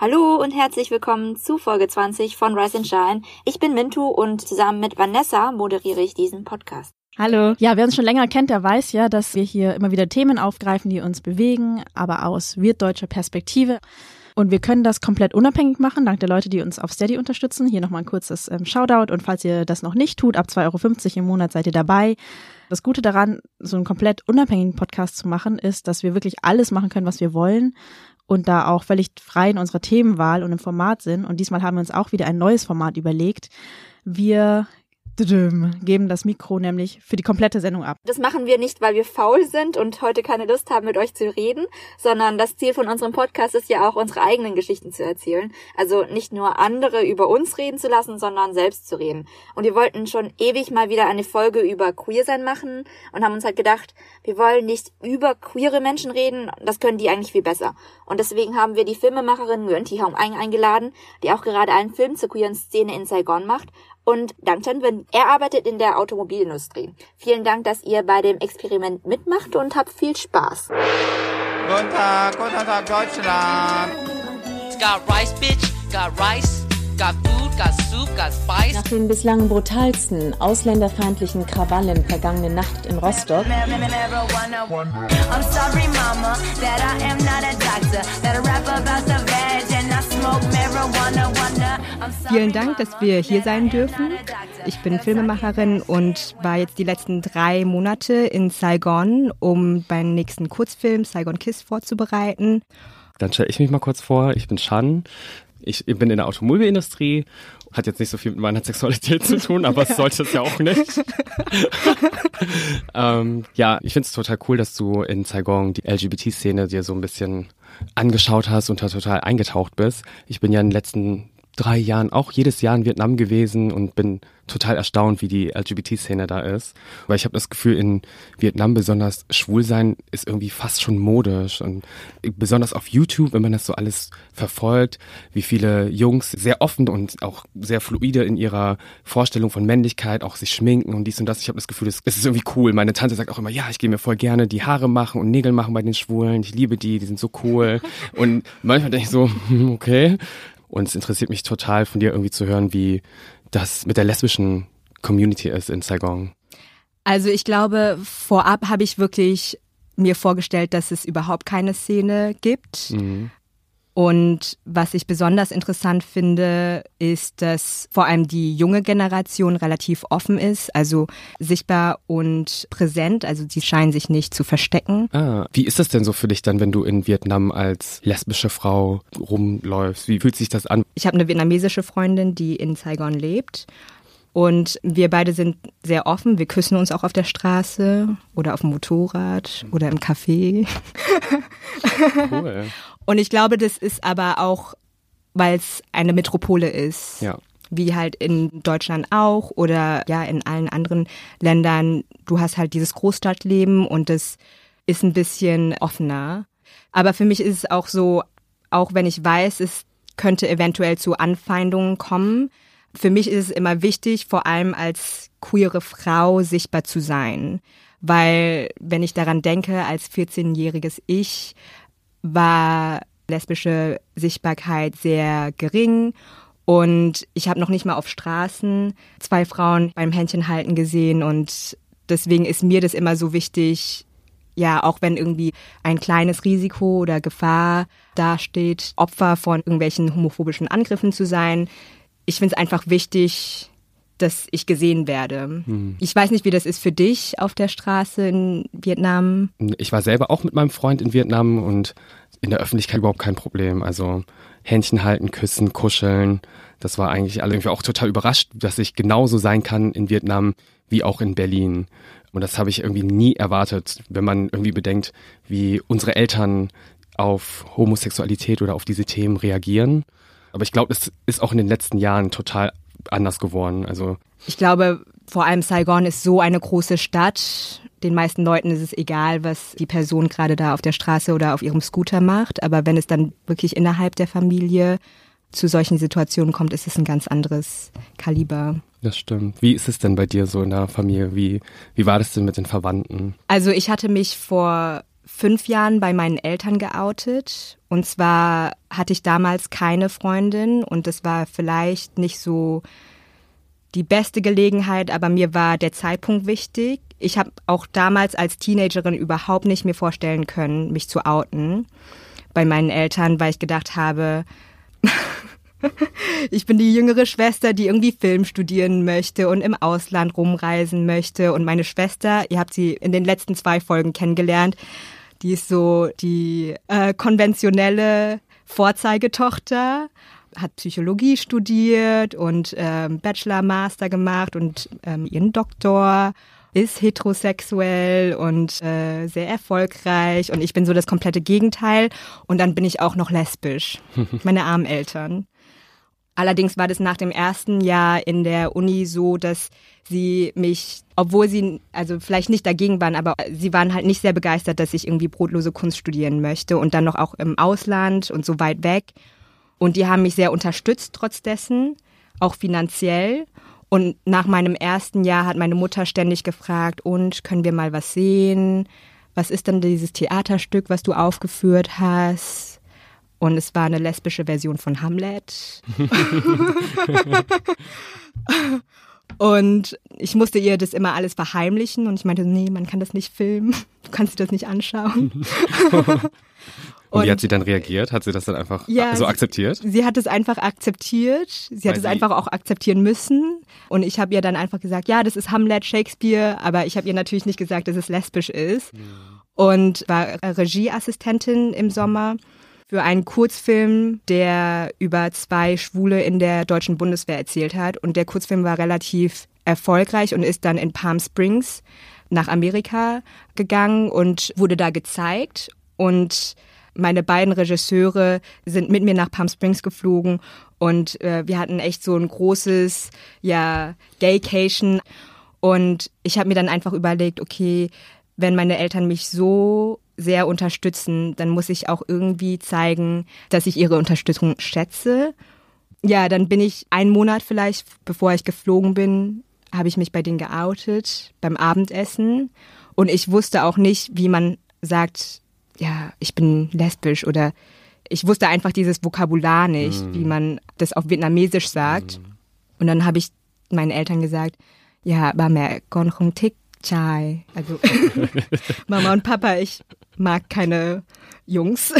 Hallo und herzlich willkommen zu Folge 20 von Rise and Shine. Ich bin Mintu und zusammen mit Vanessa moderiere ich diesen Podcast. Hallo. Ja, wer uns schon länger kennt, der weiß ja, dass wir hier immer wieder Themen aufgreifen, die uns bewegen, aber aus wirtdeutscher Perspektive. Und wir können das komplett unabhängig machen, dank der Leute, die uns auf Steady unterstützen. Hier nochmal ein kurzes ähm, Shoutout. Und falls ihr das noch nicht tut, ab 2,50 Euro im Monat seid ihr dabei. Das Gute daran, so einen komplett unabhängigen Podcast zu machen, ist, dass wir wirklich alles machen können, was wir wollen und da auch völlig frei in unserer Themenwahl und im Format sind. Und diesmal haben wir uns auch wieder ein neues Format überlegt. Wir geben das Mikro nämlich für die komplette Sendung ab. Das machen wir nicht, weil wir faul sind und heute keine Lust haben, mit euch zu reden, sondern das Ziel von unserem Podcast ist ja auch, unsere eigenen Geschichten zu erzählen. Also nicht nur andere über uns reden zu lassen, sondern selbst zu reden. Und wir wollten schon ewig mal wieder eine Folge über Queersein machen und haben uns halt gedacht, wir wollen nicht über queere Menschen reden, das können die eigentlich viel besser. Und deswegen haben wir die Filmemacherin Nguyen Thi eingeladen, die auch gerade einen Film zur queeren Szene in Saigon macht und Dank Chen Er arbeitet in der Automobilindustrie. Vielen Dank, dass ihr bei dem Experiment mitmacht und habt viel Spaß. Guten Tag, guten Tag Deutschland. Got rice, bitch, got rice, got food, got soup, got spice. Nach den bislang brutalsten ausländerfeindlichen Krawallen vergangene Nacht in Rostock I'm sorry, mama, that I am not a doctor, that I rap about the Vielen Dank, dass wir hier sein dürfen. Ich bin Filmemacherin und war jetzt die letzten drei Monate in Saigon, um meinen nächsten Kurzfilm Saigon Kiss vorzubereiten. Dann stelle ich mich mal kurz vor. Ich bin Shan. Ich bin in der Automobilindustrie. Hat jetzt nicht so viel mit meiner Sexualität zu tun, aber es sollte es ja auch nicht. ähm, ja, ich finde es total cool, dass du in Saigon die LGBT-Szene dir so ein bisschen angeschaut hast und da total eingetaucht bist. Ich bin ja in den letzten drei Jahren auch jedes Jahr in Vietnam gewesen und bin total erstaunt, wie die LGBT-Szene da ist. Weil ich habe das Gefühl, in Vietnam besonders schwul sein ist irgendwie fast schon modisch. Und besonders auf YouTube, wenn man das so alles verfolgt, wie viele Jungs sehr offen und auch sehr fluide in ihrer Vorstellung von Männlichkeit auch sich schminken und dies und das. Ich habe das Gefühl, es ist irgendwie cool. Meine Tante sagt auch immer, ja, ich gehe mir voll gerne die Haare machen und Nägel machen bei den Schwulen. Ich liebe die, die sind so cool. Und manchmal denke ich so, okay. Und es interessiert mich total von dir irgendwie zu hören, wie das mit der lesbischen Community ist in Saigon. Also ich glaube, vorab habe ich wirklich mir vorgestellt, dass es überhaupt keine Szene gibt. Mhm. Und was ich besonders interessant finde, ist, dass vor allem die junge Generation relativ offen ist, also sichtbar und präsent. Also sie scheinen sich nicht zu verstecken. Ah, wie ist das denn so für dich dann, wenn du in Vietnam als lesbische Frau rumläufst? Wie fühlt sich das an? Ich habe eine vietnamesische Freundin, die in Saigon lebt. Und wir beide sind sehr offen. Wir küssen uns auch auf der Straße oder auf dem Motorrad oder im Café. Cool. Und ich glaube, das ist aber auch, weil es eine Metropole ist. Ja. Wie halt in Deutschland auch oder ja in allen anderen Ländern. Du hast halt dieses Großstadtleben und das ist ein bisschen offener. Aber für mich ist es auch so, auch wenn ich weiß, es könnte eventuell zu Anfeindungen kommen, für mich ist es immer wichtig, vor allem als queere Frau sichtbar zu sein. Weil wenn ich daran denke, als 14-jähriges Ich war lesbische Sichtbarkeit sehr gering und ich habe noch nicht mal auf Straßen zwei Frauen beim Händchenhalten gesehen und deswegen ist mir das immer so wichtig, ja, auch wenn irgendwie ein kleines Risiko oder Gefahr dasteht, Opfer von irgendwelchen homophobischen Angriffen zu sein. Ich finde es einfach wichtig, dass ich gesehen werde. Hm. Ich weiß nicht, wie das ist für dich auf der Straße in Vietnam. Ich war selber auch mit meinem Freund in Vietnam und in der Öffentlichkeit überhaupt kein Problem. Also Händchen halten, küssen, kuscheln. Das war eigentlich alle irgendwie auch total überrascht, dass ich genauso sein kann in Vietnam wie auch in Berlin. Und das habe ich irgendwie nie erwartet, wenn man irgendwie bedenkt, wie unsere Eltern auf Homosexualität oder auf diese Themen reagieren. Aber ich glaube, es ist auch in den letzten Jahren total anders geworden. Also Ich glaube, vor allem Saigon ist so eine große Stadt. Den meisten Leuten ist es egal, was die Person gerade da auf der Straße oder auf ihrem Scooter macht. Aber wenn es dann wirklich innerhalb der Familie zu solchen Situationen kommt, ist es ein ganz anderes Kaliber. das stimmt. Wie ist es denn bei dir so in der Familie? Wie, wie war das denn mit den Verwandten? Also ich hatte mich vor fünf Jahren bei meinen Eltern geoutet. Und zwar hatte ich damals keine Freundin und es war vielleicht nicht so die beste Gelegenheit, aber mir war der Zeitpunkt wichtig. Ich habe auch damals als Teenagerin überhaupt nicht mir vorstellen können, mich zu outen bei meinen Eltern, weil ich gedacht habe, ich bin die jüngere Schwester, die irgendwie Film studieren möchte und im Ausland rumreisen möchte. Und meine Schwester, ihr habt sie in den letzten zwei Folgen kennengelernt, die ist so die äh, konventionelle Vorzeigetochter hat Psychologie studiert und ähm, Bachelor, Master gemacht und ähm, ihren Doktor ist heterosexuell und äh, sehr erfolgreich und ich bin so das komplette Gegenteil und dann bin ich auch noch lesbisch. Meine armen Eltern. Allerdings war das nach dem ersten Jahr in der Uni so, dass sie mich, obwohl sie also vielleicht nicht dagegen waren, aber sie waren halt nicht sehr begeistert, dass ich irgendwie brotlose Kunst studieren möchte und dann noch auch im Ausland und so weit weg. Und die haben mich sehr unterstützt trotz dessen, auch finanziell. Und nach meinem ersten Jahr hat meine Mutter ständig gefragt, und können wir mal was sehen? Was ist denn dieses Theaterstück, was du aufgeführt hast? Und es war eine lesbische Version von Hamlet. und ich musste ihr das immer alles verheimlichen und ich meinte, nee, man kann das nicht filmen, du kannst dir das nicht anschauen. Und, wie hat sie dann reagiert? Hat sie das dann einfach ja, so akzeptiert? Sie, sie hat es einfach akzeptiert. Sie Weil hat es einfach auch akzeptieren müssen. Und ich habe ihr dann einfach gesagt, ja, das ist Hamlet, Shakespeare. Aber ich habe ihr natürlich nicht gesagt, dass es lesbisch ist. Ja. Und war Regieassistentin im Sommer für einen Kurzfilm, der über zwei Schwule in der deutschen Bundeswehr erzählt hat. Und der Kurzfilm war relativ erfolgreich und ist dann in Palm Springs nach Amerika gegangen und wurde da gezeigt. Und meine beiden Regisseure sind mit mir nach Palm Springs geflogen und äh, wir hatten echt so ein großes, ja, Gaycation. Und ich habe mir dann einfach überlegt, okay, wenn meine Eltern mich so sehr unterstützen, dann muss ich auch irgendwie zeigen, dass ich ihre Unterstützung schätze. Ja, dann bin ich einen Monat vielleicht, bevor ich geflogen bin, habe ich mich bei denen geoutet beim Abendessen. Und ich wusste auch nicht, wie man sagt, ja, ich bin lesbisch oder ich wusste einfach dieses Vokabular nicht, mm. wie man das auf Vietnamesisch sagt. Mm. Und dann habe ich meinen Eltern gesagt, ja, ba mẹ con không thích trai. Also Mama und Papa, ich mag keine Jungs.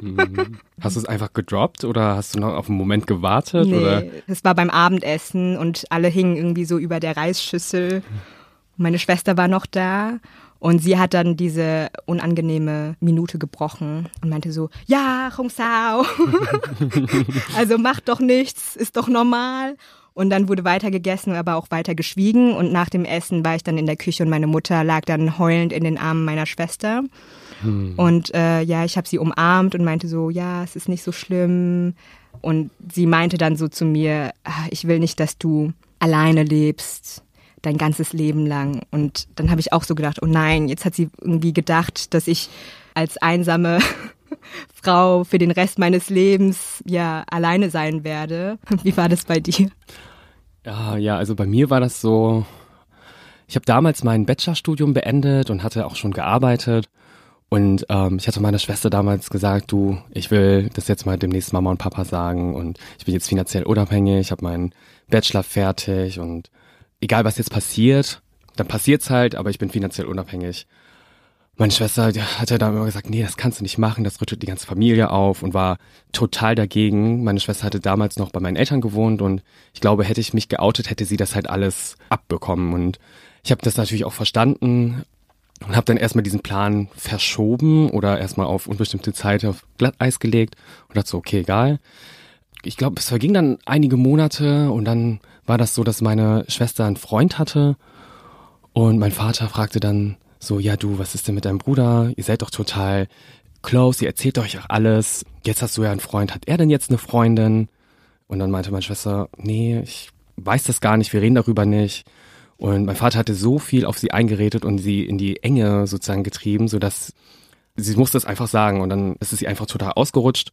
Mhm. Hast du es einfach gedroppt oder hast du noch auf einen Moment gewartet? Nee, oder? das war beim Abendessen und alle hingen irgendwie so über der Reisschüssel. Meine Schwester war noch da und sie hat dann diese unangenehme Minute gebrochen und meinte so, ja, Hong Sao. also mach doch nichts, ist doch normal. Und dann wurde weiter gegessen, aber auch weiter geschwiegen. Und nach dem Essen war ich dann in der Küche und meine Mutter lag dann heulend in den Armen meiner Schwester. Hm. Und äh, ja, ich habe sie umarmt und meinte so, ja, es ist nicht so schlimm. Und sie meinte dann so zu mir, ah, ich will nicht, dass du alleine lebst dein ganzes Leben lang. Und dann habe ich auch so gedacht, oh nein, jetzt hat sie irgendwie gedacht, dass ich als einsame Frau für den Rest meines Lebens ja alleine sein werde. Wie war das bei dir? Ja, ja, also bei mir war das so, ich habe damals mein Bachelorstudium beendet und hatte auch schon gearbeitet. Und ähm, ich hatte meiner Schwester damals gesagt, du, ich will das jetzt mal demnächst Mama und Papa sagen und ich bin jetzt finanziell unabhängig, ich habe meinen Bachelor fertig und egal was jetzt passiert, dann passiert's halt, aber ich bin finanziell unabhängig. Meine Schwester hat ja dann immer gesagt, nee, das kannst du nicht machen, das rüttelt die ganze Familie auf und war total dagegen. Meine Schwester hatte damals noch bei meinen Eltern gewohnt und ich glaube, hätte ich mich geoutet, hätte sie das halt alles abbekommen. Und ich habe das natürlich auch verstanden und habe dann erstmal diesen Plan verschoben oder erstmal auf unbestimmte Zeit auf Glatteis gelegt und dachte so, okay, egal. Ich glaube, es verging dann einige Monate und dann war das so, dass meine Schwester einen Freund hatte und mein Vater fragte dann so, ja du, was ist denn mit deinem Bruder? Ihr seid doch total close, ihr erzählt euch auch alles. Jetzt hast du ja einen Freund, hat er denn jetzt eine Freundin? Und dann meinte meine Schwester, nee, ich weiß das gar nicht, wir reden darüber nicht. Und mein Vater hatte so viel auf sie eingeredet und sie in die Enge sozusagen getrieben, sodass sie musste es einfach sagen. Und dann ist es sie einfach total ausgerutscht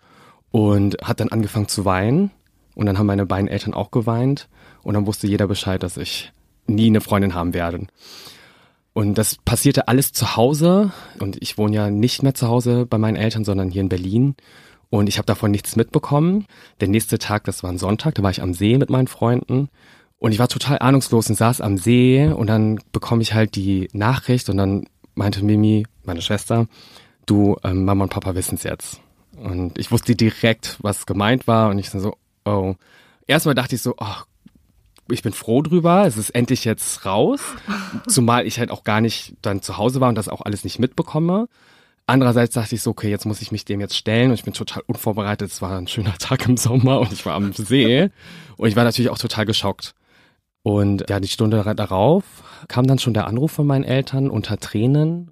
und hat dann angefangen zu weinen. Und dann haben meine beiden Eltern auch geweint. Und dann wusste jeder Bescheid, dass ich nie eine Freundin haben werde. Und das passierte alles zu Hause. Und ich wohne ja nicht mehr zu Hause bei meinen Eltern, sondern hier in Berlin. Und ich habe davon nichts mitbekommen. Der nächste Tag, das war ein Sonntag, da war ich am See mit meinen Freunden. Und ich war total ahnungslos und saß am See und dann bekomme ich halt die Nachricht und dann meinte Mimi, meine Schwester, du, ähm, Mama und Papa wissen es jetzt. Und ich wusste direkt, was gemeint war und ich so, oh. Erstmal dachte ich so, oh, ich bin froh drüber, es ist endlich jetzt raus. Zumal ich halt auch gar nicht dann zu Hause war und das auch alles nicht mitbekomme. Andererseits dachte ich so, okay, jetzt muss ich mich dem jetzt stellen und ich bin total unvorbereitet. Es war ein schöner Tag im Sommer und ich war am See und ich war natürlich auch total geschockt. Und ja, die Stunde darauf kam dann schon der Anruf von meinen Eltern unter Tränen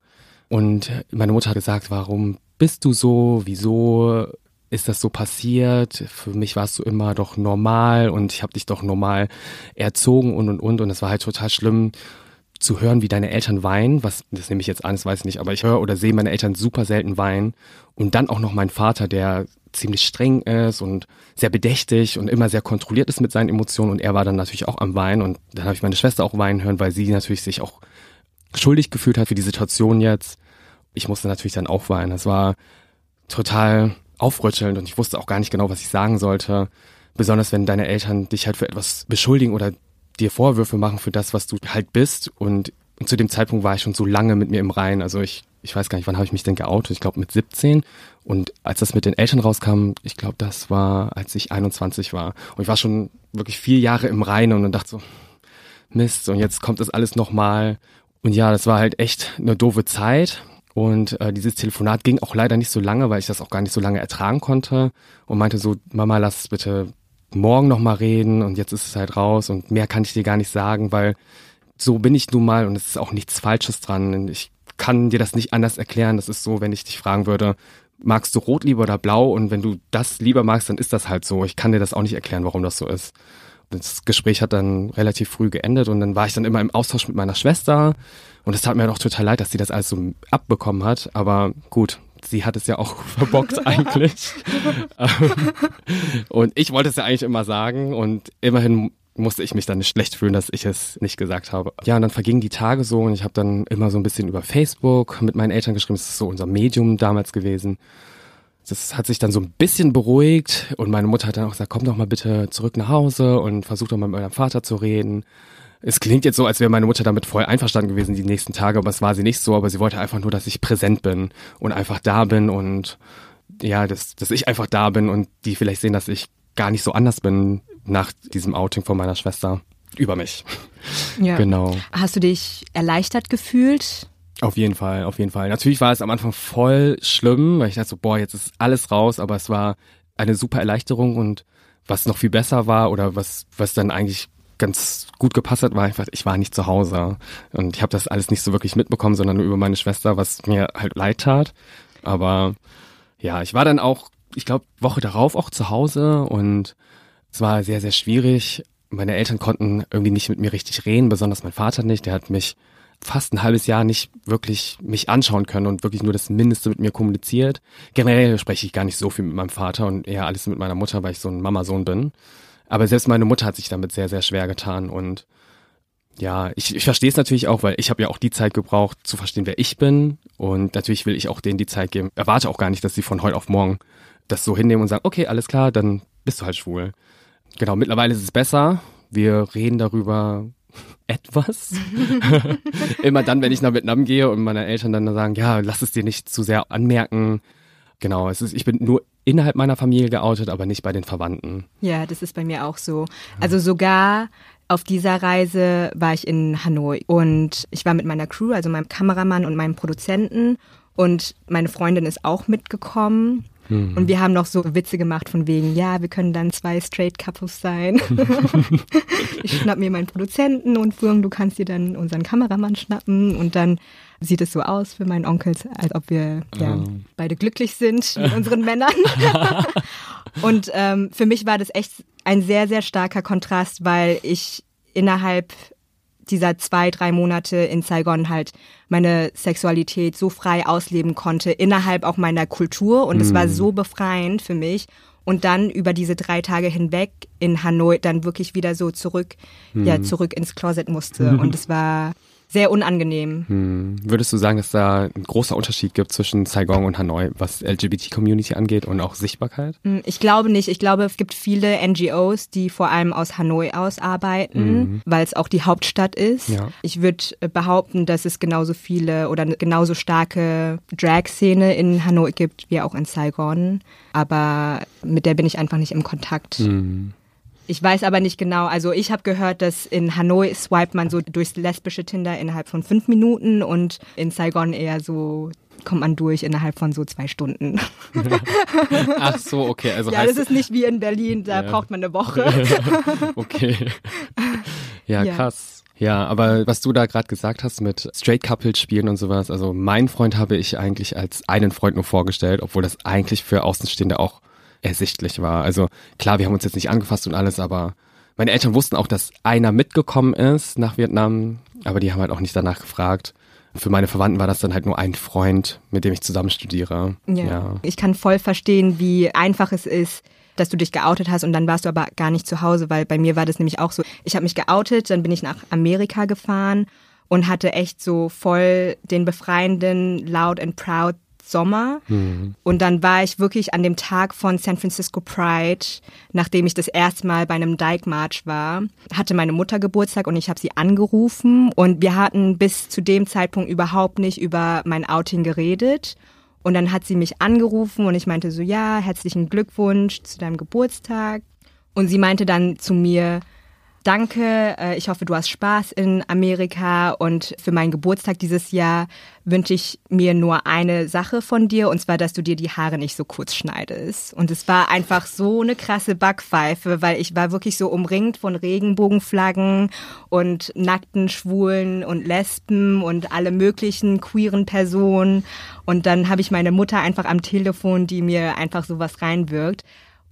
und meine Mutter hat gesagt, warum bist du so? Wieso ist das so passiert? Für mich warst du immer doch normal und ich habe dich doch normal erzogen und und und und es war halt total schlimm zu hören, wie deine Eltern weinen, was das nehme ich jetzt an, das weiß ich nicht, aber ich höre oder sehe meine Eltern super selten weinen und dann auch noch mein Vater, der ziemlich streng ist und sehr bedächtig und immer sehr kontrolliert ist mit seinen Emotionen und er war dann natürlich auch am Weinen und dann habe ich meine Schwester auch weinen hören, weil sie natürlich sich auch schuldig gefühlt hat für die Situation jetzt. Ich musste natürlich dann auch weinen. Das war total aufrüttelnd und ich wusste auch gar nicht genau, was ich sagen sollte. Besonders wenn deine Eltern dich halt für etwas beschuldigen oder dir Vorwürfe machen für das, was du halt bist. Und, zu dem Zeitpunkt war ich schon so lange mit mir im Reinen. Also ich, ich weiß gar nicht, wann habe ich mich denn geoutet? Ich glaube mit 17. Und als das mit den Eltern rauskam, ich glaube, das war, als ich 21 war. Und ich war schon wirklich vier Jahre im Reinen und dachte so, Mist, und jetzt kommt das alles nochmal. Und ja, das war halt echt eine doofe Zeit. Und äh, dieses Telefonat ging auch leider nicht so lange, weil ich das auch gar nicht so lange ertragen konnte. Und meinte so, Mama, lass bitte morgen nochmal reden und jetzt ist es halt raus und mehr kann ich dir gar nicht sagen, weil so bin ich nun mal und es ist auch nichts Falsches dran. Ich kann dir das nicht anders erklären. Das ist so, wenn ich dich fragen würde, magst du rot lieber oder blau? Und wenn du das lieber magst, dann ist das halt so. Ich kann dir das auch nicht erklären, warum das so ist. Das Gespräch hat dann relativ früh geendet und dann war ich dann immer im Austausch mit meiner Schwester und es tat mir auch total leid, dass sie das alles so abbekommen hat. Aber gut, sie hat es ja auch verbockt eigentlich. Ähm, und ich wollte es ja eigentlich immer sagen und immerhin musste ich mich dann nicht schlecht fühlen, dass ich es nicht gesagt habe. Ja, und dann vergingen die Tage so und ich habe dann immer so ein bisschen über Facebook mit meinen Eltern geschrieben. Das ist so unser Medium damals gewesen. Das hat sich dann so ein bisschen beruhigt und meine Mutter hat dann auch gesagt, komm doch mal bitte zurück nach Hause und versuch doch mal mit eurem Vater zu reden. Es klingt jetzt so, als wäre meine Mutter damit voll einverstanden gewesen die nächsten Tage, aber es war sie nicht so, aber sie wollte einfach nur, dass ich präsent bin und einfach da bin und ja, dass, dass ich einfach da bin und die vielleicht sehen, dass ich gar nicht so anders bin nach diesem Outing von meiner Schwester über mich. Ja. Genau. Hast du dich erleichtert gefühlt? Auf jeden Fall, auf jeden Fall. Natürlich war es am Anfang voll schlimm, weil ich dachte so, boah, jetzt ist alles raus, aber es war eine super Erleichterung und was noch viel besser war oder was, was dann eigentlich ganz gut gepasst hat, war einfach, ich war nicht zu Hause. Und ich habe das alles nicht so wirklich mitbekommen, sondern nur über meine Schwester, was mir halt leid tat. Aber ja, ich war dann auch, ich glaube, Woche darauf auch zu Hause und es war sehr, sehr schwierig. Meine Eltern konnten irgendwie nicht mit mir richtig reden, besonders mein Vater nicht. Der hat mich fast ein halbes Jahr nicht wirklich mich anschauen können und wirklich nur das Mindeste mit mir kommuniziert. Generell spreche ich gar nicht so viel mit meinem Vater und eher alles mit meiner Mutter, weil ich so ein Mama-Sohn bin. Aber selbst meine Mutter hat sich damit sehr, sehr schwer getan und ja, ich, ich verstehe es natürlich auch, weil ich habe ja auch die Zeit gebraucht, zu verstehen, wer ich bin. Und natürlich will ich auch denen die Zeit geben. Erwarte auch gar nicht, dass sie von heute auf morgen das so hinnehmen und sagen, okay, alles klar, dann bist du halt schwul. Genau, mittlerweile ist es besser. Wir reden darüber etwas. Immer dann, wenn ich nach Vietnam gehe und meine Eltern dann sagen, ja, lass es dir nicht zu sehr anmerken. Genau, es ist, ich bin nur innerhalb meiner Familie geoutet, aber nicht bei den Verwandten. Ja, das ist bei mir auch so. Also sogar auf dieser Reise war ich in Hanoi und ich war mit meiner Crew, also meinem Kameramann und meinem Produzenten und meine Freundin ist auch mitgekommen. Mhm. Und wir haben noch so Witze gemacht von wegen, ja, wir können dann zwei Straight Couples sein. ich schnapp mir meinen Produzenten und Furng, du kannst dir dann unseren Kameramann schnappen und dann sieht es so aus für meinen Onkel, als ob wir ja, Oh. beide glücklich sind mit unseren Männern. und ähm, für mich war das echt ein sehr, sehr starker Kontrast, weil ich innerhalb dieser zwei, drei Monate in Saigon halt meine Sexualität so frei ausleben konnte, innerhalb auch meiner Kultur. Und es war so befreiend für mich. Und dann über diese drei Tage hinweg in Hanoi dann wirklich wieder so zurück, ja, zurück ins Closet musste. Und es war sehr unangenehm. Hm. Würdest du sagen, dass da ein großer Unterschied gibt zwischen Saigon und Hanoi, was LGBT-Community angeht und auch Sichtbarkeit? Hm, Ich glaube nicht. Ich glaube, es gibt viele NGOs, die vor allem aus Hanoi aus arbeiten, weil es auch die Hauptstadt ist. Ja. Ich würde behaupten, dass es genauso viele oder genauso starke Drag-Szene in Hanoi gibt wie auch in Saigon. Aber mit der bin ich einfach nicht im Kontakt. Hm. Ich weiß aber nicht genau. Also ich habe gehört, dass in Hanoi swipet man so durchs lesbische Tinder innerhalb von fünf Minuten und in Saigon eher so kommt man durch innerhalb von so zwei Stunden. Ach so, okay. Also ja, das ist nicht wie in Berlin, da Ja. braucht man eine Woche. okay. Ja, Ja. krass. Ja, aber was du da gerade gesagt hast mit Straight Couples spielen und sowas, also mein Freund habe ich eigentlich als einen Freund nur vorgestellt, obwohl das eigentlich für Außenstehende auch ersichtlich war. Also klar, wir haben uns jetzt nicht angefasst und alles, aber meine Eltern wussten auch, dass einer mitgekommen ist nach Vietnam, aber die haben halt auch nicht danach gefragt. Für meine Verwandten war das dann halt nur ein Freund, mit dem ich zusammen studiere. Ja. Ich kann voll verstehen, wie einfach es ist, dass du dich geoutet hast und dann warst du aber gar nicht zu Hause, weil bei mir war das nämlich auch so. Ich habe mich geoutet, dann bin ich nach Amerika gefahren und hatte echt so voll den befreienden Loud and Proud Sommer. Und dann war ich wirklich an dem Tag von San Francisco Pride, nachdem ich das erste Mal bei einem Dyke March war, hatte meine Mutter Geburtstag und ich habe sie angerufen und wir hatten bis zu dem Zeitpunkt überhaupt nicht über mein Outing geredet. Und dann hat sie mich angerufen und ich meinte so, ja, herzlichen Glückwunsch zu deinem Geburtstag. Und sie meinte dann zu mir, danke, äh, ich hoffe, du hast Spaß in Amerika und für meinen Geburtstag dieses Jahr wünsche ich mir nur eine Sache von dir und zwar, dass du dir die Haare nicht so kurz schneidest. Und es war einfach so eine krasse Backpfeife, weil ich war wirklich so umringt von Regenbogenflaggen und nackten Schwulen und Lesben und alle möglichen queeren Personen. Und dann habe ich meine Mutter einfach am Telefon, die mir einfach sowas reinwirkt.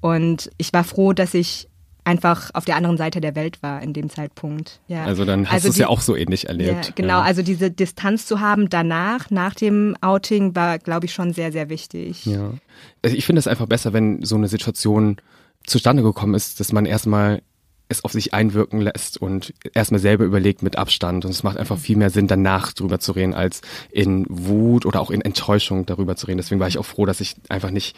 Und ich war froh, dass ich einfach auf der anderen Seite der Welt war in dem Zeitpunkt. Ja. Also dann hast Also du es ja auch so ähnlich erlebt. Ja, genau, Ja. also diese Distanz zu haben danach, nach dem Outing, war, glaube ich, schon sehr, sehr wichtig. Ja. Also ich finde es einfach besser, wenn so eine Situation zustande gekommen ist, dass man erstmal es auf sich einwirken lässt und erstmal selber überlegt mit Abstand. Und es macht einfach viel mehr Sinn, danach drüber zu reden, als in Wut oder auch in Enttäuschung darüber zu reden. Deswegen war ich auch froh, dass ich einfach nicht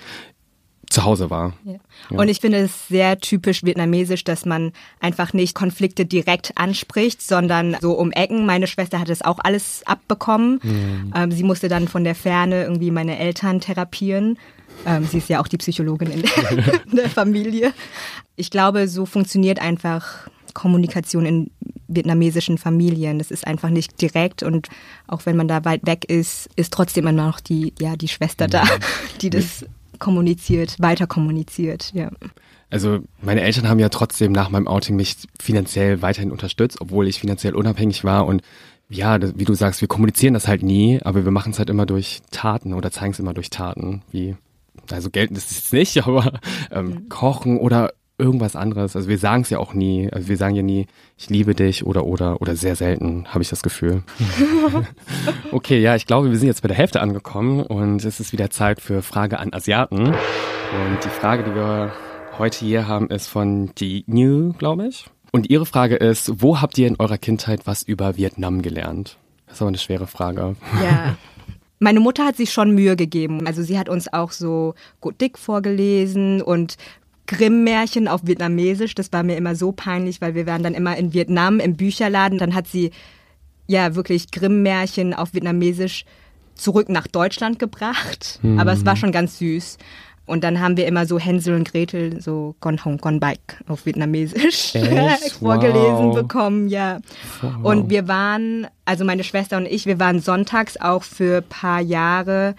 zu Hause war. Ja. Und ich finde es sehr typisch vietnamesisch, dass man einfach nicht Konflikte direkt anspricht, sondern so um Ecken. Meine Schwester hat das auch alles abbekommen. Ähm, sie musste dann von der Ferne irgendwie meine Eltern therapieren. Ähm, sie ist ja auch die Psychologin in der, in der Familie. Ich glaube, so funktioniert einfach Kommunikation in vietnamesischen Familien. Das ist einfach nicht direkt und auch wenn man da weit weg ist, ist trotzdem immer noch die, ja, die Schwester da, die das kommuniziert, weiter kommuniziert, ja. Also meine Eltern haben ja trotzdem nach meinem Outing mich finanziell weiterhin unterstützt, obwohl ich finanziell unabhängig war und ja, wie du sagst, wir kommunizieren das halt nie, aber wir machen es halt immer durch Taten oder zeigen es immer durch Taten, wie also Geld ist es nicht, aber ähm, Kochen oder irgendwas anderes. Also wir sagen es ja auch nie. Also wir sagen ja nie, ich liebe dich oder oder oder sehr selten, habe ich das Gefühl. okay, ja, ich glaube, wir sind jetzt bei der Hälfte angekommen und es ist wieder Zeit für Frage an Asiaten. Und die Frage, die wir heute hier haben, ist von die New, glaube ich. Und ihre Frage ist, wo habt ihr in eurer Kindheit was über Vietnam gelernt? Das ist aber eine schwere Frage. Ja. Meine Mutter hat sich schon Mühe gegeben. Also sie hat uns auch so Gut Dick vorgelesen und Grimm-Märchen auf Vietnamesisch. Das war mir immer so peinlich, weil wir waren dann immer in Vietnam im Bücherladen. Dann hat sie ja wirklich Grimm-Märchen auf Vietnamesisch zurück nach Deutschland gebracht. Aber es war schon ganz süß. Und dann haben wir immer so Hänsel und Gretel, so Con Hong Con Bike auf Vietnamesisch Echt? vorgelesen Wow. bekommen, ja. Und wir waren, also meine Schwester und ich, wir waren sonntags auch für ein paar Jahre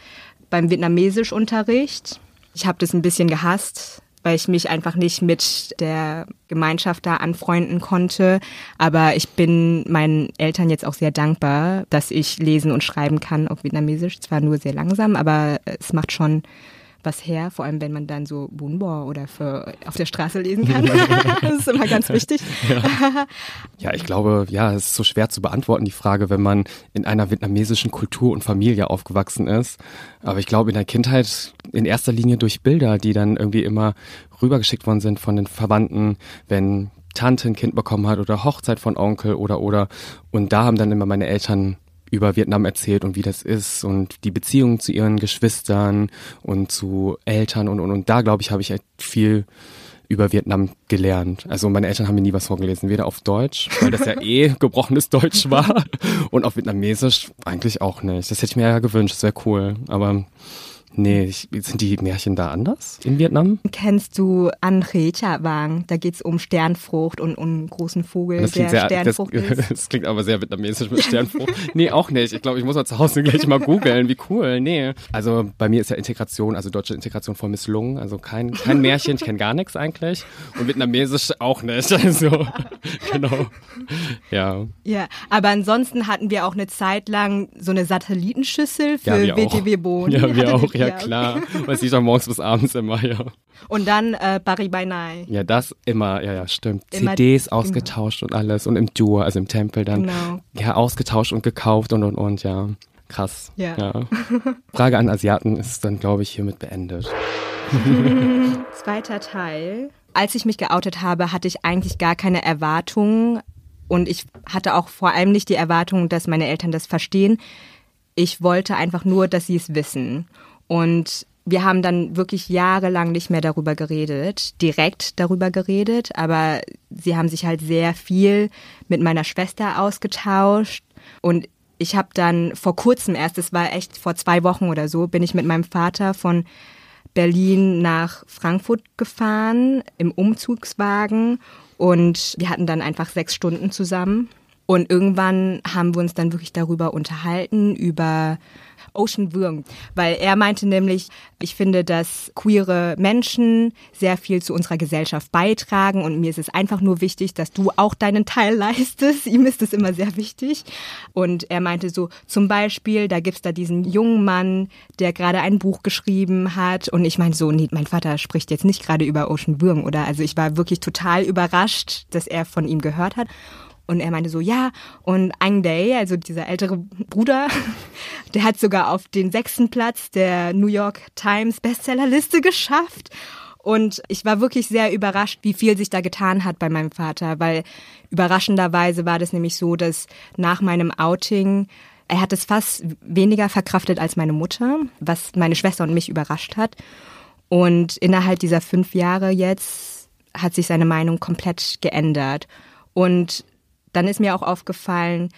beim Vietnamesischunterricht. Ich habe das ein bisschen gehasst, weil ich mich einfach nicht mit der Gemeinschaft da anfreunden konnte. Aber ich bin meinen Eltern jetzt auch sehr dankbar, dass ich lesen und schreiben kann auf Vietnamesisch. Zwar nur sehr langsam, aber es macht schon was her, vor allem wenn man dann so Bunbo oder für auf der Straße lesen kann. das ist immer ganz wichtig. Ja, ich glaube, ja, es ist so schwer zu beantworten, die Frage, wenn man in einer vietnamesischen Kultur und Familie aufgewachsen ist. Aber ich glaube, in der Kindheit in erster Linie durch Bilder, die dann irgendwie immer rübergeschickt worden sind von den Verwandten, wenn Tante ein Kind bekommen hat oder Hochzeit von Onkel oder oder. Und da haben dann immer meine Eltern über Vietnam erzählt und wie das ist und die Beziehung zu ihren Geschwistern und zu Eltern und und und da glaube ich habe ich viel über Vietnam gelernt. Also meine Eltern haben mir nie was vorgelesen, weder auf Deutsch, weil das ja eh gebrochenes Deutsch war und auf Vietnamesisch eigentlich auch nicht. Das hätte ich mir ja gewünscht, das wäre cool, aber Nee, ich, sind die Märchen da anders in Vietnam? Kennst du An Cha Bang? Da geht's um Sternfrucht und um einen großen Vogel, Das der klingt, sehr, das, Sternfrucht ist. das klingt aber sehr vietnamesisch mit Sternfrucht. nee, auch nicht. Ich glaube, ich muss mal zu Hause gleich mal googeln. Wie cool. Nee. Also bei mir ist ja Integration, also deutsche Integration voll misslungen. Also kein, kein Märchen, ich kenne gar nichts eigentlich. Und vietnamesisch auch nicht. Also, genau. Ja. Ja, aber ansonsten hatten wir auch eine Zeit lang so eine Satellitenschüssel für Ja. WTW Boni. Ja, wir auch, ja, klar. Weil es liegt doch morgens bis abends immer, ja. Und dann äh, by Night. Ja, das immer, ja, ja, stimmt. Immer- CDs ausgetauscht und alles und im Duo, also im Tempel dann. Genau. Ja, ausgetauscht und gekauft und und und, ja. Krass. Ja. Frage an Asiaten ist dann, glaube ich, hiermit beendet. Zweiter Teil. Als ich mich geoutet habe, hatte ich eigentlich gar keine Erwartungen und ich hatte auch vor allem nicht die Erwartung, dass meine Eltern das verstehen. Ich wollte einfach nur, dass sie es wissen. Und wir haben dann wirklich jahrelang nicht mehr darüber geredet, direkt darüber geredet, aber sie haben sich halt sehr viel mit meiner Schwester ausgetauscht und ich habe dann vor kurzem erst, es war echt vor zwei Wochen oder so, bin ich mit meinem Vater von Berlin nach Frankfurt gefahren im Umzugswagen und wir hatten dann einfach sechs Stunden zusammen. Und irgendwann haben wir uns dann wirklich darüber unterhalten, über Ocean Würm, weil er meinte nämlich, ich finde, dass queere Menschen sehr viel zu unserer Gesellschaft beitragen und mir ist es einfach nur wichtig, dass du auch deinen Teil leistest. Ihm ist es immer sehr wichtig. Und er meinte so, zum Beispiel, da gibt's da diesen jungen Mann, der gerade ein Buch geschrieben hat und ich meine so, nee, mein Vater spricht jetzt nicht gerade über Ocean Würm, oder? Also ich war wirklich total überrascht, dass er von ihm gehört hat. Und er meinte so, ja, und Ang Day, also dieser ältere Bruder, der hat sogar auf den sechsten Platz der New York Times Bestsellerliste geschafft. Und ich war wirklich sehr überrascht, wie viel sich da getan hat bei meinem Vater, weil überraschenderweise war das nämlich so, dass nach meinem Outing er hat es fast weniger verkraftet als meine Mutter, was meine Schwester und mich überrascht hat. Und innerhalb dieser fünf Jahre jetzt hat sich seine Meinung komplett geändert. Und dann ist mir auch aufgefallen,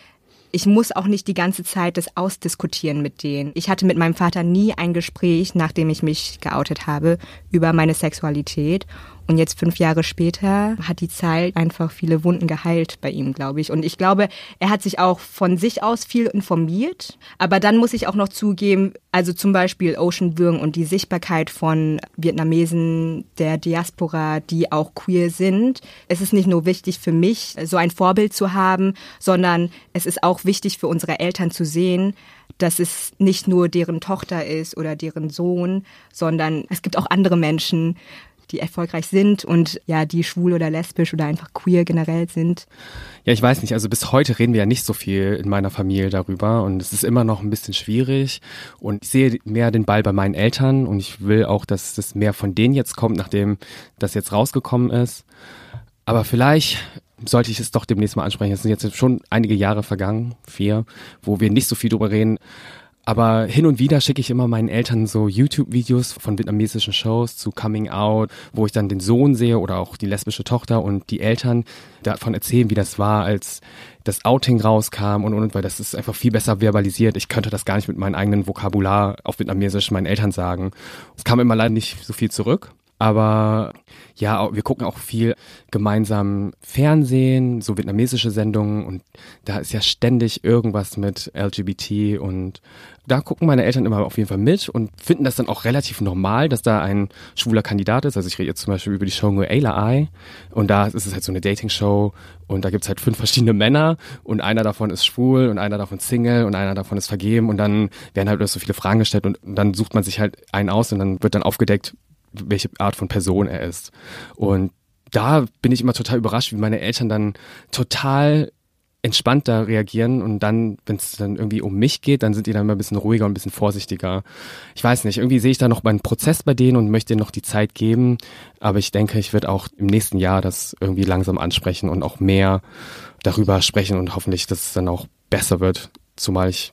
ich muss auch nicht die ganze Zeit das ausdiskutieren mit denen. Ich hatte mit meinem Vater nie ein Gespräch, nachdem ich mich geoutet habe, über meine Sexualität. Und jetzt fünf Jahre später hat die Zeit einfach viele Wunden geheilt bei ihm, glaube ich. Und ich glaube, er hat sich auch von sich aus viel informiert. Aber dann muss ich auch noch zugeben, also zum Beispiel Ocean Würng und die Sichtbarkeit von Vietnamesen der Diaspora, die auch queer sind. Es ist nicht nur wichtig für mich, so ein Vorbild zu haben, sondern es ist auch wichtig für unsere Eltern zu sehen, dass es nicht nur deren Tochter ist oder deren Sohn, sondern es gibt auch andere Menschen, die erfolgreich sind und ja, die schwul oder lesbisch oder einfach queer generell sind. Ja, ich weiß nicht, also bis heute reden wir ja nicht so viel in meiner Familie darüber und es ist immer noch ein bisschen schwierig und ich sehe mehr den Ball bei meinen Eltern und ich will auch, dass das mehr von denen jetzt kommt, nachdem das jetzt rausgekommen ist. Aber vielleicht sollte ich es doch demnächst mal ansprechen. Es sind jetzt schon einige Jahre vergangen, vier, wo wir nicht so viel drüber reden. Aber hin und wieder schicke ich immer meinen Eltern so YouTube-Videos von vietnamesischen Shows zu Coming Out, wo ich dann den Sohn sehe oder auch die lesbische Tochter und die Eltern davon erzählen, wie das war, als das Outing rauskam und, und, weil das ist einfach viel besser verbalisiert. Ich könnte das gar nicht mit meinem eigenen Vokabular auf Vietnamesisch meinen Eltern sagen. Es kam immer leider nicht so viel zurück. Aber ja, wir gucken auch viel gemeinsam Fernsehen, so vietnamesische Sendungen und da ist ja ständig irgendwas mit LGBT und da gucken meine Eltern immer auf jeden Fall mit und finden das dann auch relativ normal, dass da ein schwuler Kandidat ist. Also ich rede jetzt zum Beispiel über die Show Nuela Eye und da ist es halt so eine Dating-Show und da gibt's halt fünf verschiedene Männer und einer davon ist schwul und einer davon Single und einer davon ist vergeben und dann werden halt so viele Fragen gestellt und dann sucht man sich halt einen aus und dann wird dann aufgedeckt, welche Art von Person er ist. Und da bin ich immer total überrascht, wie meine Eltern dann total entspannter reagieren und dann, wenn es dann irgendwie um mich geht, dann sind die dann immer ein bisschen ruhiger und ein bisschen vorsichtiger. Ich weiß nicht, irgendwie sehe ich da noch meinen Prozess bei denen und möchte denen noch die Zeit geben, aber ich denke, ich werde auch im nächsten Jahr das irgendwie langsam ansprechen und auch mehr darüber sprechen und hoffentlich, dass es dann auch besser wird, zumal ich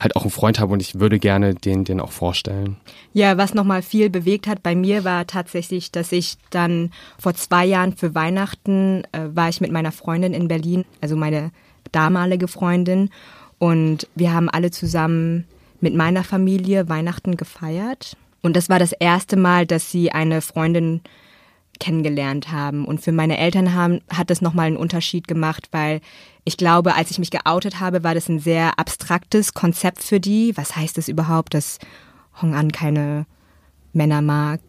halt auch einen Freund habe und ich würde gerne den den auch vorstellen. Ja, was nochmal viel bewegt hat bei mir war tatsächlich, dass ich dann vor zwei Jahren für Weihnachten äh, war ich mit meiner Freundin in Berlin, also meine damalige Freundin. Und wir haben alle zusammen mit meiner Familie Weihnachten gefeiert. Und das war das erste Mal, dass sie eine Freundin kennengelernt haben. Und für meine Eltern haben, hat das nochmal einen Unterschied gemacht, weil ich glaube, als ich mich geoutet habe, war das ein sehr abstraktes Konzept für die. Was heißt es überhaupt, dass Hong An keine Männer mag?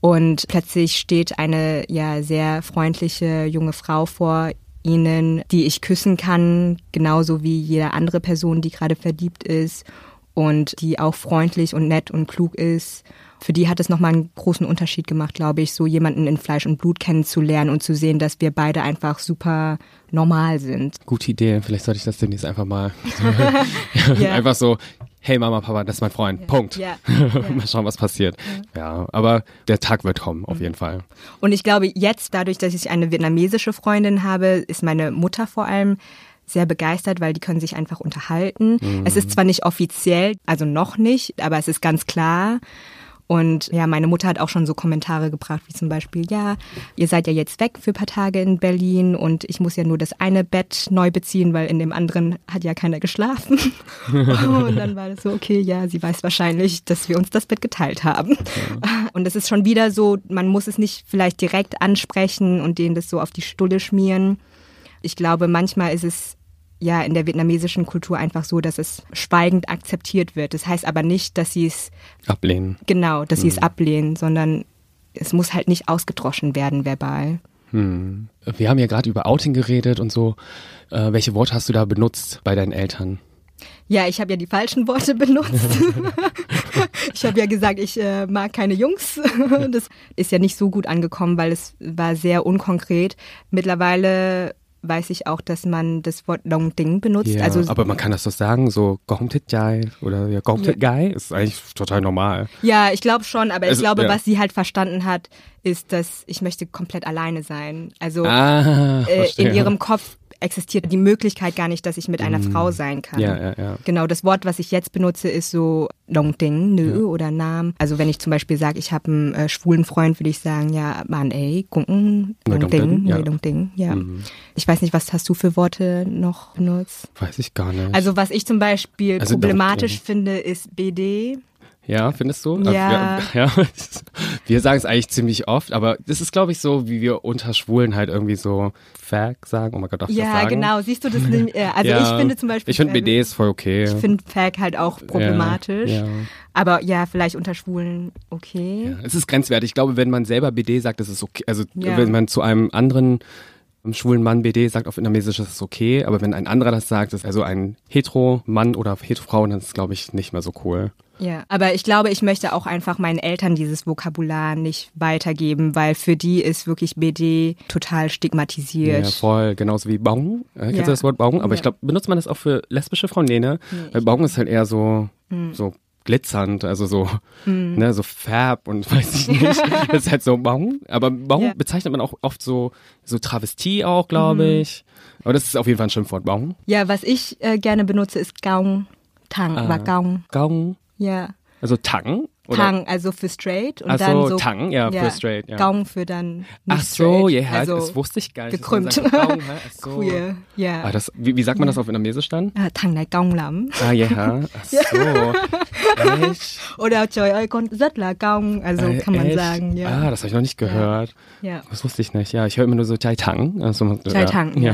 Und plötzlich steht eine ja sehr freundliche junge Frau vor ihnen, die ich küssen kann, genauso wie jede andere Person, die gerade verliebt ist und die auch freundlich und nett und klug ist. Für die hat es nochmal einen großen Unterschied gemacht, glaube ich, so jemanden in Fleisch und Blut kennenzulernen und zu sehen, dass wir beide einfach super normal sind. Gute Idee, vielleicht sollte ich das demnächst einfach mal ja. einfach so, hey Mama, Papa, das ist mein Freund, Ja. Punkt. Ja. mal schauen, was passiert. Ja, aber der Tag wird kommen, auf jeden Fall. Und ich glaube, jetzt, dadurch, dass ich eine vietnamesische Freundin habe, ist meine Mutter vor allem sehr begeistert, weil die können sich einfach unterhalten. Es ist zwar nicht offiziell, also noch nicht, aber es ist ganz klar. Und ja, meine Mutter hat auch schon so Kommentare gebracht, wie zum Beispiel, ja, ihr seid ja jetzt weg für ein paar Tage in Berlin und ich muss ja nur das eine Bett neu beziehen, weil in dem anderen hat ja keiner geschlafen. und dann war das so, okay, ja, sie weiß wahrscheinlich, dass wir uns das Bett geteilt haben. Und es ist schon wieder so, man muss es nicht vielleicht direkt ansprechen und denen das so auf die Stulle schmieren. Ich glaube, manchmal ist es ja in der vietnamesischen Kultur einfach so, dass es schweigend akzeptiert wird. Das heißt aber nicht, dass sie es Ablehnen. genau, dass sie es ablehnen, sondern es muss halt nicht ausgedroschen werden verbal. Hm. Wir haben ja gerade über Outing geredet und so. Äh, welche Worte hast du da benutzt bei deinen Eltern? Ja, ich habe ja die falschen Worte benutzt. ich habe ja gesagt, ich äh, mag keine Jungs. das ist ja nicht so gut angekommen, weil es war sehr unkonkret. Mittlerweile weiß ich auch, dass man das Wort Long Ding benutzt. Ja, also aber man kann das doch sagen, so Gong Tit Jai oder ja, Gong Tit Gai ist eigentlich total normal. Ja, ich glaube schon, aber ich Also, glaube, ja. was sie halt verstanden hat, ist, dass ich möchte komplett alleine sein. Also Ah, äh, in ihrem Kopf existiert die Möglichkeit gar nicht, dass ich mit einer Frau sein kann. Ja, ja, ja. Genau, das Wort, was ich jetzt benutze, ist so Long Ding, Nö oder Nam. Also wenn ich zum Beispiel sage, ich habe einen äh, schwulen Freund, würde ich sagen, ja, man ey, Gungen, Nö Long Dong Ding, Ding, ja. Nö Long Ding, ja. Mhm. Ich weiß nicht, was hast du für Worte noch benutzt? Weiß ich gar nicht. Also was ich zum Beispiel Also problematisch finde, ist BD. Ja, findest du? Ja. Also, wir, ja. Wir sagen es eigentlich ziemlich oft, aber das ist, glaube ich, so, wie wir unter Schwulen halt irgendwie so Fag sagen. Oh mein Gott, darf ich das Ja, sagen? genau. Siehst du das? nicht? Äh, Also Ja. ich finde zum Beispiel. Ich finde BD ist voll okay. Ich finde Fag halt auch problematisch. Ja, ja. Aber ja, vielleicht unter Schwulen okay. Ja, es ist grenzwertig. Ich glaube, wenn man selber BD sagt, das ist okay. Also Ja. wenn man zu einem anderen einem schwulen Mann BD sagt auf Vietnamesisch, das ist okay. Aber wenn ein anderer das sagt, ist also ein Hetero-Mann oder Hetero-Frau, dann ist es, glaube ich, nicht mehr so cool. Ja, aber ich glaube, ich möchte auch einfach meinen Eltern dieses Vokabular nicht weitergeben, weil für die ist wirklich BD total stigmatisiert. Ja, voll. Genauso wie Baum. Äh, kennst Ja. du das Wort Baum? Aber Ja. ich glaube, benutzt man das auch für lesbische Frauen? Nee, ne? Weil Baum ist halt eher so, so glitzernd, also so, ne, so Färb und weiß ich nicht. das ist halt so Baum. Aber Baum Ja. bezeichnet man auch oft so, so Travestie auch, glaube ich. Aber das ist auf jeden Fall ein Schimpfwort. Baum. Ja, was ich äh, gerne benutze, ist Gaung. Tang, Ah. war Gaung. Gaung. Ja. Also Tang. Oder? Tang, also für straight und Ach dann so, so Tang, ja, für straight, ja. Gaung für dann nicht Ach so, ja, also das wusste ich gar nicht. gekrümmt. Gaung? Ach so. queer. Ja. Ah, das, wie, wie sagt man das auf Vietnamesisch dann? Ah, Thằng này cong lắm. Ah, ja. Ach so. Echt? Oder trời ơi con rất là cong. Also Äh, kann man echt? sagen, ja. Ah, das habe ich noch nicht gehört. ja. Das wusste ich nicht. Ja, ich höre immer nur so Chai Tang. Also, Chai ja, Tang, Ja,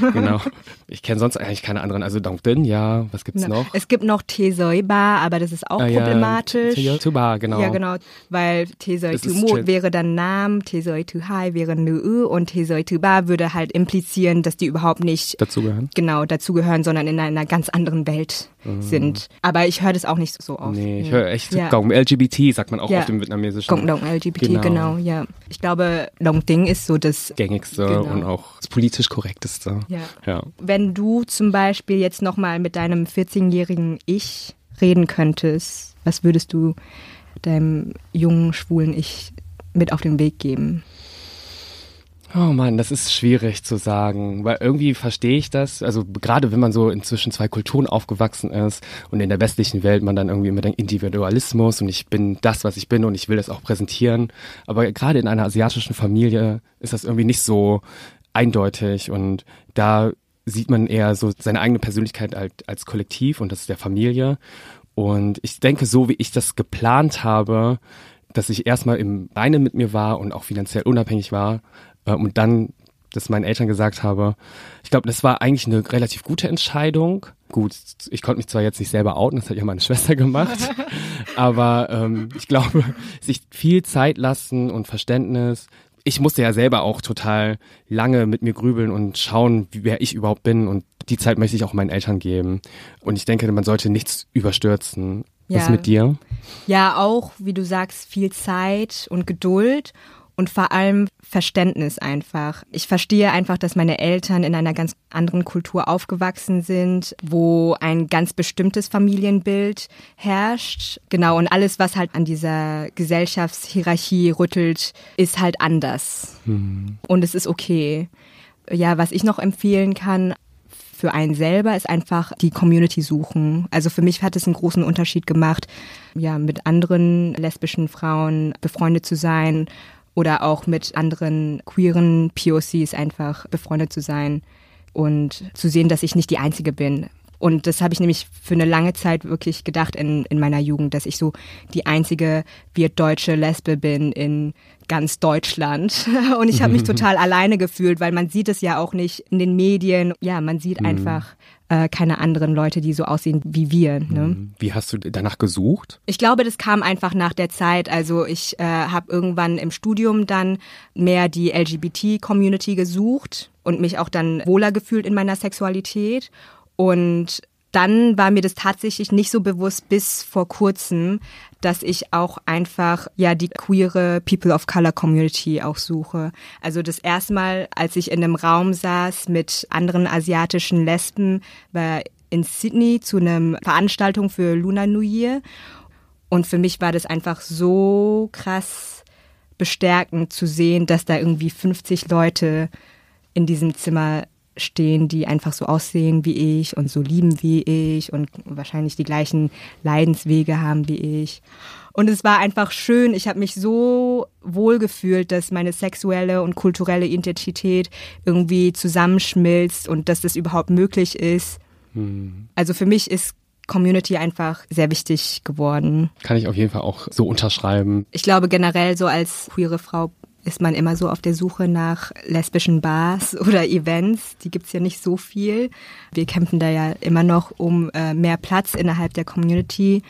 ja. genau. Ich kenne sonst eigentlich keine anderen. Also Dong Din, ja. Was gibt's Na, noch? Es gibt noch Tesoi Bar, aber das ist auch Ah, ja, problematisch. Teo- Tuba, genau. Ja, genau, weil tu Mo chill. wäre dann Nam, Tesoi tu Hai wäre Nö und Tesoi tu Ba würde halt implizieren, dass die überhaupt nicht Dazugehören? genau dazugehören, sondern in einer ganz anderen Welt sind. Aber ich höre das auch nicht so oft. Mhm. Nee, ich höre echt Ja. Gong. LGBT sagt man auch Ja. auf dem vietnamesischen. Gong Dong LGBT, Genau. genau. ja. Ich glaube, Long Ding ist so das Gängigste Genau. und auch das politisch korrekteste. Ja. ja. Wenn du zum Beispiel jetzt nochmal mit deinem 14-jährigen Ich reden könntest, was würdest du deinem jungen, schwulen Ich mit auf den Weg geben? Oh Mann, das ist schwierig zu sagen, weil irgendwie verstehe ich das. Also gerade wenn man so inzwischen zwei Kulturen aufgewachsen ist und in der westlichen Welt man dann irgendwie immer denkt Individualismus und ich bin das, was ich bin und ich will das auch präsentieren. Aber gerade in einer asiatischen Familie ist das irgendwie nicht so eindeutig und da sieht man eher so seine eigene Persönlichkeit als, als Kollektiv und das ist der Familie. Und ich denke, so wie ich das geplant habe, dass ich erstmal im Reinen mit mir war und auch finanziell unabhängig war äh, und dann das meinen Eltern gesagt habe. Ich glaube, das war eigentlich eine relativ gute Entscheidung. Gut, ich konnte mich zwar jetzt nicht selber outen, das hat ja meine Schwester gemacht, aber ähm, ich glaube, sich viel Zeit lassen und Verständnis. Ich musste ja selber auch total lange mit mir grübeln und schauen, wer ich überhaupt bin und die Zeit möchte ich auch meinen Eltern geben. Und ich denke, man sollte nichts überstürzen. Was Ja. mit dir? Ja, auch, wie du sagst, viel Zeit und Geduld und vor allem Verständnis einfach. Ich verstehe einfach, dass meine Eltern in einer ganz anderen Kultur aufgewachsen sind, wo ein ganz bestimmtes Familienbild herrscht. Genau, und alles, was halt an dieser Gesellschaftshierarchie rüttelt, ist halt anders. Und es ist okay. Ja, was ich noch empfehlen kann, für einen selber ist einfach die Community suchen. Also für mich hat es einen großen Unterschied gemacht, ja, mit anderen lesbischen Frauen befreundet zu sein oder auch mit anderen queeren POCs einfach befreundet zu sein und zu sehen, dass ich nicht die Einzige bin. Und das habe ich nämlich für eine lange Zeit wirklich gedacht in, in meiner Jugend, dass ich so die einzige deutsche Lesbe bin in ganz Deutschland. Und ich habe mich total alleine gefühlt, weil man sieht es ja auch nicht in den Medien. Ja, man sieht einfach äh, keine anderen Leute, die so aussehen wie wir. Ne? Wie hast du danach gesucht? Ich glaube, das kam einfach nach der Zeit. Also ich äh, habe irgendwann im Studium dann mehr die LGBT-Community gesucht und mich auch dann wohler gefühlt in meiner Sexualität. Und dann war mir das tatsächlich nicht so bewusst bis vor kurzem, dass ich auch einfach ja die queere People of Color Community auch suche. Also das erste Mal, als ich in einem Raum saß mit anderen asiatischen Lesben, war in Sydney zu einer Veranstaltung für Lunar New Year. Und für mich war das einfach so krass bestärkend zu sehen, dass da irgendwie 50 Leute in diesem Zimmer stehen, die einfach so aussehen wie ich und so lieben wie ich und wahrscheinlich die gleichen Leidenswege haben wie ich. Und es war einfach schön. Ich habe mich so wohl gefühlt, dass meine sexuelle und kulturelle Identität irgendwie zusammenschmilzt und dass das überhaupt möglich ist. Also für mich ist Community einfach sehr wichtig geworden. Kann ich auf jeden Fall auch so unterschreiben. Ich glaube generell so als queere Frau ist man immer so auf der Suche nach lesbischen Bars oder Events. Die gibt's ja nicht so viel. Wir kämpfen da ja immer noch um äh, mehr Platz innerhalb der Community.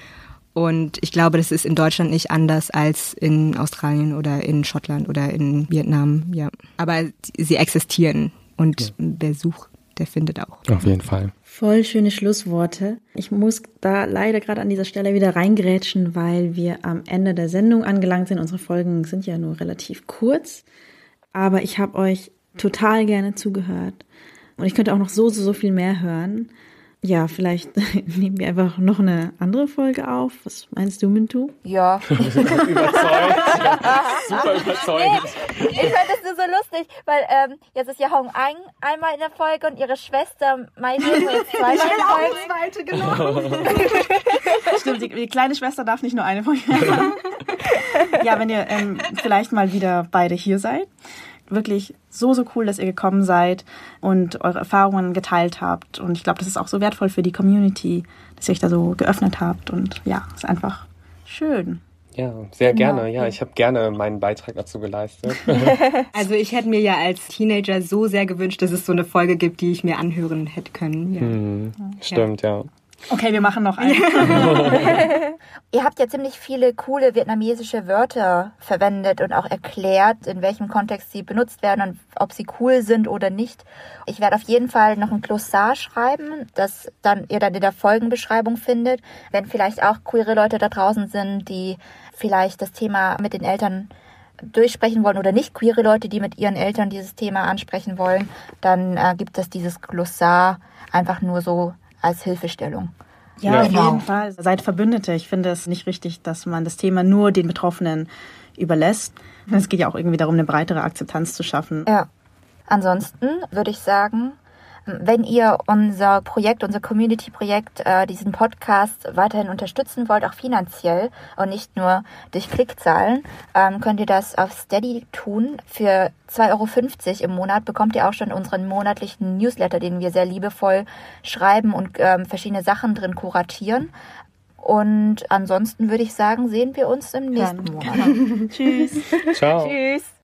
Und ich glaube, das ist in Deutschland nicht anders als in Australien oder in Schottland oder in Vietnam. Ja, aber sie existieren und wer sucht, der findet auch. Auf jeden Fall. Voll schöne Schlussworte. Ich muss da leider gerade an dieser Stelle wieder reingrätschen, weil wir am Ende der Sendung angelangt sind. Unsere Folgen sind ja nur relativ kurz, aber ich habe euch total gerne zugehört und ich könnte auch noch so, so, so viel mehr hören. Ja, vielleicht nehmen wir einfach noch eine andere Folge auf. Was meinst du, Mintu? Ja. Überzeugt. Super überzeugend. Ich fand das nur so lustig, weil ähm, jetzt ist ja Hong Ang einmal in der Folge und ihre Schwester Mai Heo jetzt zweimal in der Folge. zweite, genau. Stimmt, die, die kleine Schwester darf nicht nur eine Folge haben. Ja, wenn ihr ähm, vielleicht mal wieder beide hier seid. Wirklich so, so cool, dass ihr gekommen seid und eure Erfahrungen geteilt habt. Und ich glaube, das ist auch so wertvoll für die Community, dass ihr euch da so geöffnet habt. Und ja, ist einfach schön. Ja, sehr gerne. Ja, ich habe gerne meinen Beitrag dazu geleistet. Also ich hätte mir ja als Teenager so sehr gewünscht, dass es so eine Folge gibt, die ich mir anhören hätte können. Ja. Hm, Stimmt, ja. Okay, wir machen noch einen. Ihr habt ja ziemlich viele coole vietnamesische Wörter verwendet und auch erklärt, in welchem Kontext sie benutzt werden und ob sie cool sind oder nicht. Ich werde auf jeden Fall noch ein Glossar schreiben, das dann ihr dann in der Folgenbeschreibung findet. Wenn vielleicht auch queere Leute da draußen sind, die vielleicht das Thema mit den Eltern durchsprechen wollen oder nicht queere Leute, die mit ihren Eltern dieses Thema ansprechen wollen, dann äh, gibt es dieses Glossar einfach nur so als Hilfestellung. Ja, auf Genau. jeden Fall. Seid Verbündete. Ich finde es nicht richtig, dass man das Thema nur den Betroffenen überlässt. Es geht ja auch irgendwie darum, eine breitere Akzeptanz zu schaffen. Ja. Ansonsten würde ich sagen, wenn ihr unser Projekt, unser Community-Projekt, äh, diesen Podcast weiterhin unterstützen wollt, auch finanziell und nicht nur durch Klickzahlen, ähm, könnt ihr das auf Steady tun. Für 2,50 Euro im Monat bekommt ihr auch schon unseren monatlichen Newsletter, den wir sehr liebevoll schreiben und ähm, verschiedene Sachen drin kuratieren. Und ansonsten würde ich sagen, sehen wir uns im nächsten Monat. Tschüss. Ciao. Tschüss.